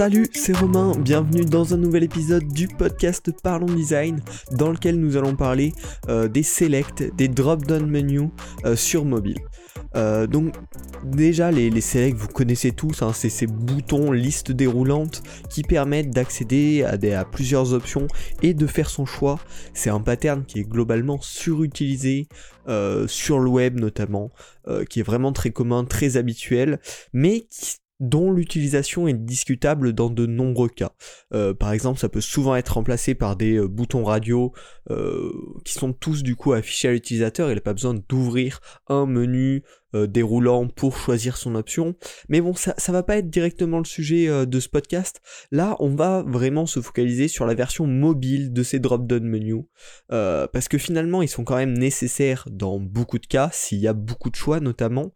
Salut, c'est Romain, bienvenue dans un nouvel épisode du podcast Parlons Design dans lequel nous allons parler euh, des selects, des drop-down menus euh, sur mobile. Euh, donc déjà les, selects vous connaissez tous, hein, c'est ces boutons liste déroulante qui permettent d'accéder à, plusieurs options et de faire son choix. C'est un pattern qui est globalement surutilisé sur le web notamment, qui est vraiment très commun, très habituel, mais qui- dont l'utilisation est discutable dans de nombreux cas. Euh, par exemple, ça peut souvent être remplacé par des euh, boutons radio euh, qui sont tous du coup affichés à l'utilisateur. Il n'a pas besoin d'ouvrir un menu euh, déroulant pour choisir son option. Mais bon, ça, ça va pas être directement le sujet euh, de ce podcast. Là, on va vraiment se focaliser sur la version mobile de ces drop-down menus. Parce que finalement, ils sont quand même nécessaires dans beaucoup de cas, s'il y a beaucoup de choix notamment.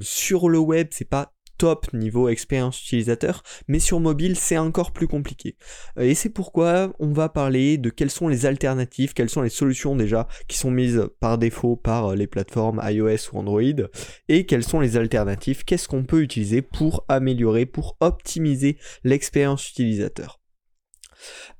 Sur le web, c'est pas top niveau expérience utilisateur, mais sur mobile c'est encore plus compliqué. Euh, Et c'est pourquoi on va parler de quelles sont les alternatives, quelles sont les solutions déjà qui sont mises par défaut par euh, les plateformes iOS ou Android, et quelles sont les alternatives, qu'est-ce qu'on peut utiliser pour améliorer, pour optimiser l'expérience utilisateur.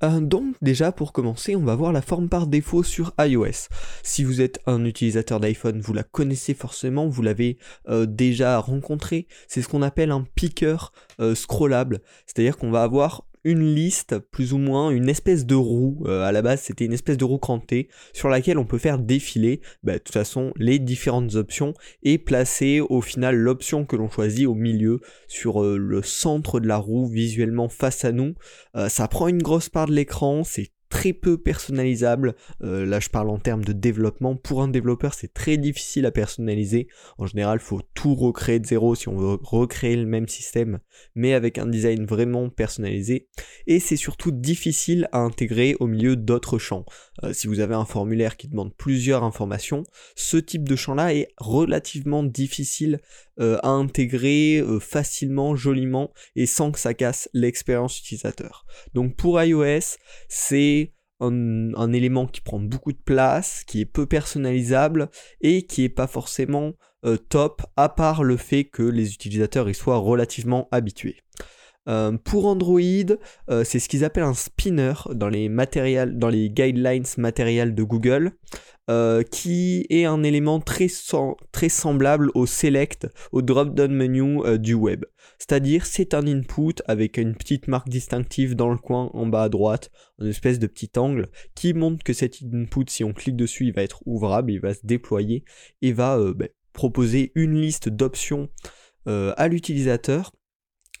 Euh, donc déjà pour commencer, on va voir la forme par défaut sur iOS. Si vous êtes un utilisateur d'iPhone, vous la connaissez forcément, vous l'avez euh, déjà rencontré. C'est ce qu'on appelle un picker euh, scrollable, c'est-à-dire qu'on va avoir une liste, plus ou moins une espèce de roue. Euh, à la base, c'était une espèce de roue crantée sur laquelle on peut faire défiler, bah, de toute façon, les différentes options et placer au final l'option que l'on choisit au milieu sur euh, le centre de la roue visuellement face à nous. Euh, ça prend une grosse part de l'écran, c'est très peu personnalisable. Euh, là, je parle en termes de développement. Pour un développeur, c'est très difficile à personnaliser. En général, il faut tout recréer de zéro si on veut recréer le même système, mais avec un design vraiment personnalisé. Et c'est surtout difficile à intégrer au milieu d'autres champs. Euh, si vous avez un formulaire qui demande plusieurs informations, ce type de champ-là est relativement difficile euh, à intégrer euh, facilement, joliment et sans que ça casse l'expérience utilisateur. Donc pour iOS, c'est un, élément qui prend beaucoup de place, qui est peu personnalisable et qui est pas forcément euh, top, à part le fait que les utilisateurs y soient relativement habitués. Pour Android, c'est ce qu'ils appellent un spinner dans les, dans les guidelines matériels de Google, euh, qui est un élément très, sem- très semblable au select, au drop-down menu euh, du web. C'est-à-dire, c'est un input avec une petite marque distinctive dans le coin en bas à droite, une espèce de petit angle, qui montre que cet input, si on clique dessus, il va être ouvrable, il va se déployer et va euh, ben, proposer une liste d'options à l'utilisateur.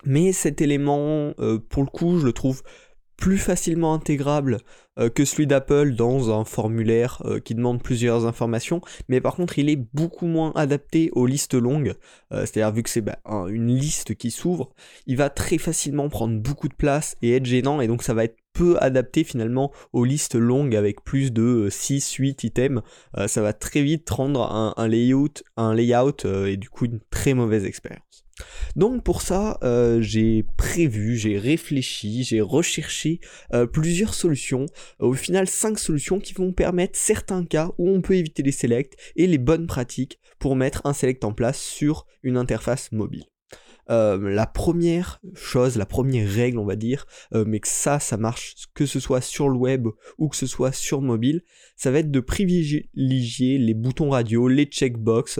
Mais cet élément, pour le coup, je le trouve plus facilement intégrable euh, que celui d'Apple dans un formulaire euh, qui demande plusieurs informations, mais par contre il est beaucoup moins adapté aux listes longues, Euh, c'est-à-dire vu que c'est bah, un- une liste qui s'ouvre, il va très facilement prendre beaucoup de place et être gênant, et donc ça va être peu adapté finalement aux listes longues avec plus de 6-8 items, Euh, ça va très vite rendre un, layout, un layout euh, et du coup une très mauvaise expérience. Donc pour ça, euh, j'ai prévu, j'ai réfléchi, j'ai recherché euh, plusieurs solutions. Au final, cinq solutions qui vont permettre certains cas où on peut éviter les selects et les bonnes pratiques pour mettre un select en place sur une interface mobile. Euh, la première chose, la première règle, on va dire, euh, mais que ça, ça marche que ce soit sur le web ou que ce soit sur mobile, ça va être de privilégier les boutons radio, les checkbox,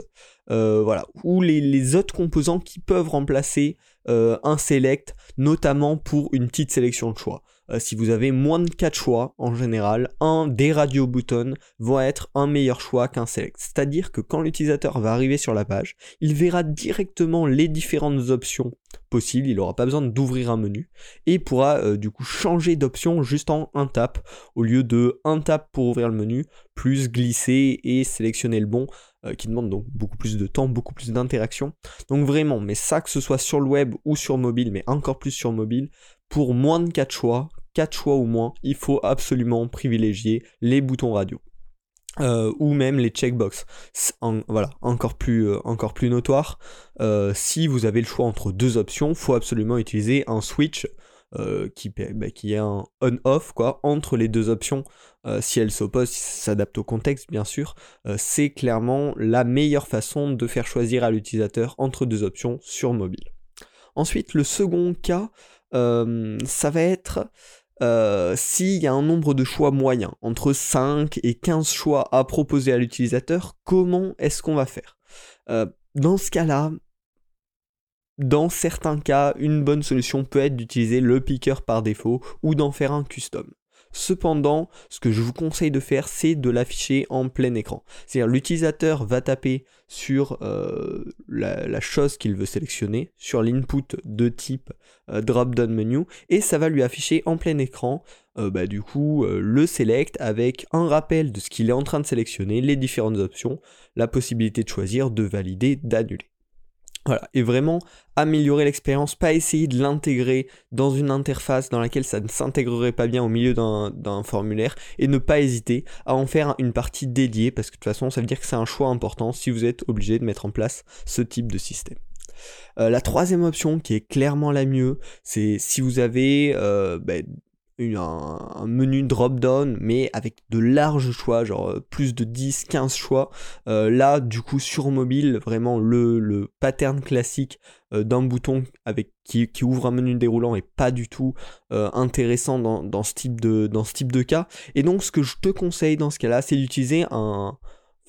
euh, voilà, ou les, autres composants qui peuvent remplacer un select, notamment pour une petite sélection de choix. Euh, si vous avez moins de 4 choix, en général, un des radio buttons vont être un meilleur choix qu'un select. C'est-à-dire que quand l'utilisateur va arriver sur la page, il verra directement les différentes options possibles, il n'aura pas besoin d'ouvrir un menu, et pourra euh, du coup changer d'option juste en un tap, au lieu de un tap pour ouvrir le menu, plus glisser et sélectionner le bon, euh, qui demande donc beaucoup plus de temps, beaucoup plus d'interaction. Donc vraiment, mais ça que ce soit sur le web ou sur mobile, mais encore plus sur mobile, pour moins de 4 choix, 4 choix ou moins, il faut absolument privilégier les boutons radio. Euh, ou même les checkbox. Voilà, encore plus, euh, notoire. Euh, si vous avez le choix entre deux options, faut absolument utiliser un switch qui, bah, qui est un on-off quoi entre les deux options si elles s'opposent, si ça s'adapte au contexte bien sûr, c'est clairement la meilleure façon de faire choisir à l'utilisateur entre deux options sur mobile. Ensuite, le second cas, ça va être s'il y a un nombre de choix moyen, entre 5 et 15 choix à proposer à l'utilisateur, comment est-ce qu'on va faire? Dans ce cas-là, dans certains cas, une bonne solution peut être d'utiliser le picker par défaut ou d'en faire un custom. Cependant, ce que je vous conseille de faire, c'est de l'afficher en plein écran. C'est-à-dire l'utilisateur va taper sur euh, la, chose qu'il veut sélectionner, sur l'input de type euh, drop-down menu, et ça va lui afficher en plein écran euh, bah, du coup le select avec un rappel de ce qu'il est en train de sélectionner, les différentes options, la possibilité de choisir, de valider, d'annuler. Voilà, et vraiment améliorer l'expérience, pas essayer de l'intégrer dans une interface dans laquelle ça ne s'intégrerait pas bien au milieu d'un formulaire, et ne pas hésiter à en faire une partie dédiée, parce que de toute façon ça veut dire que c'est un choix important si vous êtes obligé de mettre en place ce type de système. Euh, la troisième option qui est clairement la mieux, c'est si vous avez euh, ben, un, menu drop-down, mais avec de larges choix, genre euh, plus de 10, 15 choix. Euh, là, du coup, sur mobile, vraiment le, pattern classique euh, d'un bouton avec, qui, ouvre un menu déroulant est pas du tout intéressant dans, ce type de, dans ce type de cas. Et donc, ce que je te conseille dans ce cas-là, c'est d'utiliser un,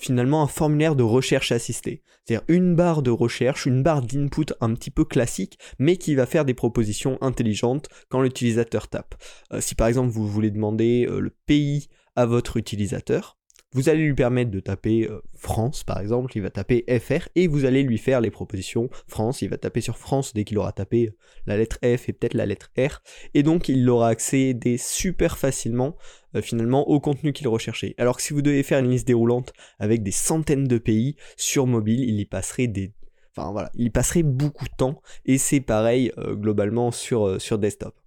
finalement un formulaire de recherche assistée. C'est-à-dire une barre de recherche, une barre d'input un petit peu classique, mais qui va faire des propositions intelligentes quand l'utilisateur tape. Euh, si par exemple vous voulez demander euh, le pays à votre utilisateur, vous allez lui permettre de taper euh, France par exemple, il va taper FR et vous allez lui faire les propositions France, il va taper sur France dès qu'il aura tapé euh, la lettre F et peut-être la lettre R et donc il aura accédé super facilement euh, finalement au contenu qu'il recherchait. Alors que si vous devez faire une liste déroulante avec des centaines de pays sur mobile, il y passerait des Enfin voilà, il y passerait beaucoup de temps et c'est pareil globalement sur, sur desktop.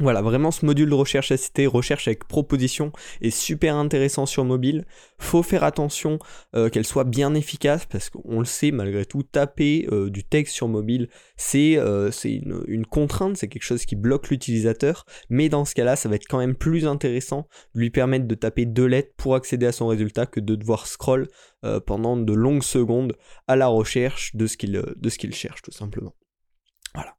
Voilà, vraiment ce module de recherche assistée, recherche avec proposition, est super intéressant sur mobile. Faut faire attention euh, qu'elle soit bien efficace parce qu'on le sait malgré tout, taper euh, du texte sur mobile, c'est euh, une, contrainte, c'est quelque chose qui bloque l'utilisateur. Mais dans ce cas-là, ça va être quand même plus intéressant de lui permettre de taper deux lettres pour accéder à son résultat que de devoir scroll pendant de longues secondes à la recherche de ce qu'il cherche tout simplement. Voilà.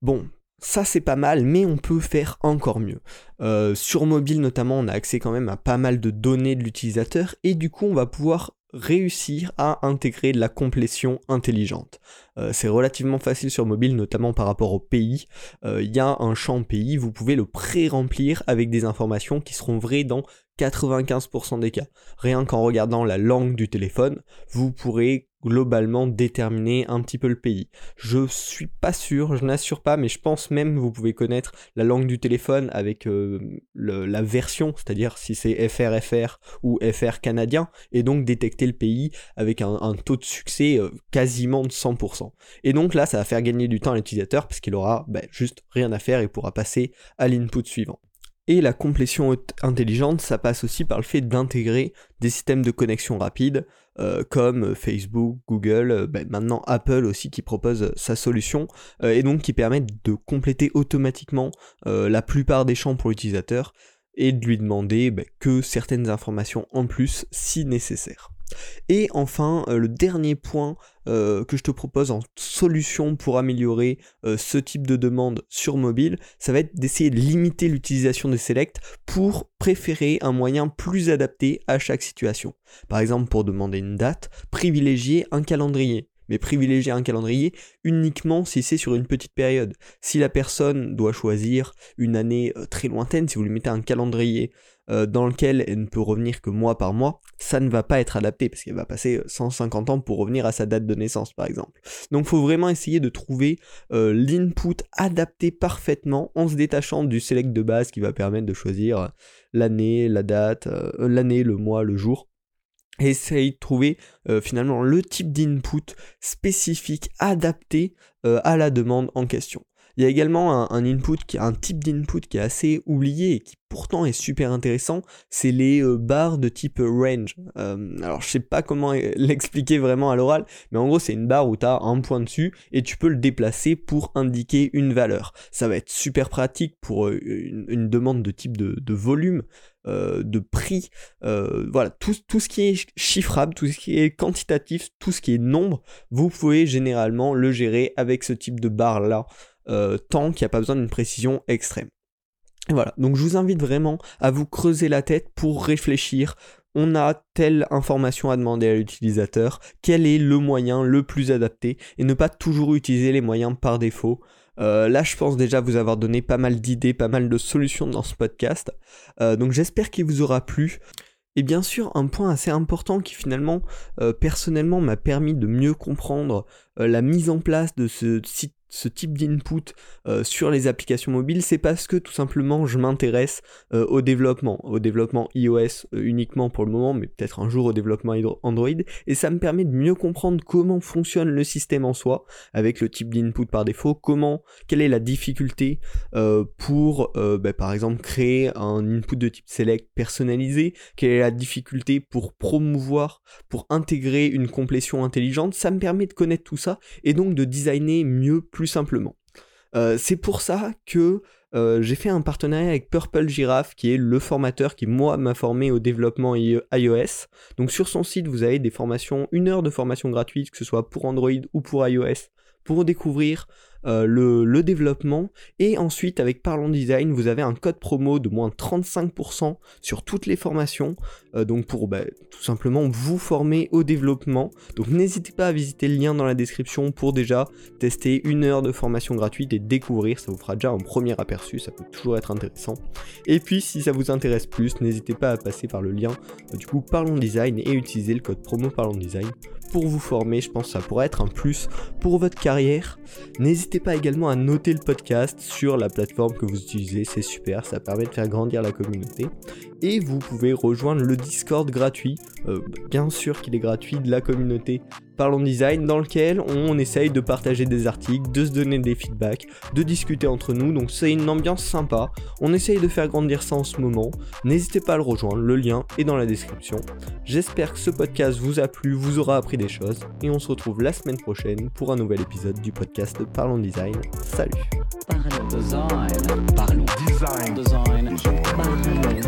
Bon, ça c'est pas mal, mais on peut faire encore mieux. Euh, sur mobile notamment, on a accès quand même à pas mal de données de l'utilisateur et du coup on va pouvoir réussir à intégrer de la complétion intelligente. Euh, c'est relativement facile sur mobile, notamment par rapport au pays. Euh, il y a un champ pays, vous pouvez le pré-remplir avec des informations qui seront vraies dans 95% des cas. Rien qu'en regardant la langue du téléphone, vous pourrez globalement déterminer un petit peu le pays. Je suis pas sûr, je n'assure pas, mais je pense même vous pouvez connaître la langue du téléphone avec euh, la version, c'est-à-dire si c'est FRFR ou FR canadien, et donc détecter le pays avec un, taux de succès euh, quasiment de 100%. Et donc là, ça va faire gagner du temps à l'utilisateur parce qu'il aura ben, juste rien à faire et pourra passer à l'input suivant. Et la complétion intelligente, ça passe aussi par le fait d'intégrer des systèmes de connexion rapide, euh, comme Facebook, Google, euh, ben, maintenant Apple aussi qui propose sa solution, euh, et donc qui permettent de compléter automatiquement la plupart des champs pour l'utilisateur, et de lui demander ben, que certaines informations en plus si nécessaire. Et enfin, euh, le dernier point euh, que je te propose en solution pour améliorer euh, ce type de demande sur mobile, ça va être d'essayer de limiter l'utilisation des selects pour préférer un moyen plus adapté à chaque situation. Par exemple, pour demander une date, privilégier un calendrier mais privilégier un calendrier uniquement si c'est sur une petite période. Si la personne doit choisir une année très lointaine, si vous lui mettez un calendrier euh, dans lequel elle ne peut revenir que mois par mois, ça ne va pas être adapté parce qu'elle va passer 150 ans pour revenir à sa date de naissance par exemple. Donc il faut vraiment essayer de trouver euh, l'input adapté parfaitement en se détachant du select de base qui va permettre de choisir euh, l'année, la date, l'année, le mois, le jour et essayer de trouver finalement le type d'input spécifique adapté à la demande en question. Il y a également un, input, un type d'input qui est assez oublié et qui pourtant est super intéressant, c'est les euh, barres de type range. Euh, alors je sais pas comment l'expliquer vraiment à l'oral, mais en gros c'est une barre où tu as un point dessus et tu peux le déplacer pour indiquer une valeur. Ça va être super pratique pour euh, une, demande de type de, volume. de prix, voilà, tout, tout, ce qui est chiffrable, tout ce qui est quantitatif, tout ce qui est nombre, vous pouvez généralement le gérer avec ce type de barre là. Euh, tant qu'il n'y a pas besoin d'une précision extrême. voilà, donc je vous invite vraiment à vous creuser la tête pour réfléchir. On a telle information à demander à l'utilisateur, quel est le moyen le plus adapté, et ne pas toujours utiliser les moyens par défaut? Euh, là, je pense déjà vous avoir donné pas mal d'idées, pas mal de solutions dans ce podcast. Euh, donc j'espère qu'il vous aura plu. Et bien sûr, un point assez important qui finalement, personnellement, m'a permis de mieux comprendre la mise en place de ce site ce type d'input euh, sur les applications mobiles, c'est parce que tout simplement je m'intéresse euh, au développement, au développement iOS euh, uniquement pour le moment, mais peut-être un jour au développement Android, et ça me permet de mieux comprendre comment fonctionne le système en soi, avec le type d'input par défaut, comment, quelle est la difficulté pour, bah, par exemple, créer un input de type select personnalisé, quelle est la difficulté pour promouvoir, pour intégrer une complétion intelligente, ça me permet de connaître tout ça, et donc de designer mieux, plus simplement. Euh, c'est pour ça que euh, j'ai fait un partenariat avec Purple Giraffe, qui est le formateur qui, moi, m'a formé au développement iOS. Donc sur son site, vous avez des formations, une heure de formation gratuite, que ce soit pour Android ou pour iOS, pour découvrir euh, le, développement. Et ensuite, avec Parlons Design, vous avez un code promo de moins 35% sur toutes les formations. Euh, donc pour bah, tout simplement vous former au développement. Donc n'hésitez pas à visiter le lien dans la description pour déjà tester une heure de formation gratuite et découvrir. Ça vous fera déjà un premier aperçu. Ça peut toujours être intéressant. Et puis si ça vous intéresse plus, n'hésitez pas à passer par le lien euh, du coup Parlons Design et utiliser le code promo Parlons Design pour vous former. Je pense que ça pourrait être un plus pour votre carrière. N'hésitez pas également à noter le podcast sur la plateforme que vous utilisez, c'est super, ça permet de faire grandir la communauté. Et vous pouvez rejoindre le Discord gratuit, euh, bien sûr qu'il est gratuit, de la communauté Parlons Design, dans lequel on essaye de partager des articles, de se donner des feedbacks, de discuter entre nous, donc c'est une ambiance sympa, on essaye de faire grandir ça en ce moment, n'hésitez pas à le rejoindre, le lien est dans la description. J'espère que ce podcast vous a plu, vous aura appris des choses, et on se retrouve la semaine prochaine pour un nouvel épisode du podcast Parlons Design. Salut Parlons Design. Parlons Design. Design. Parlons Design.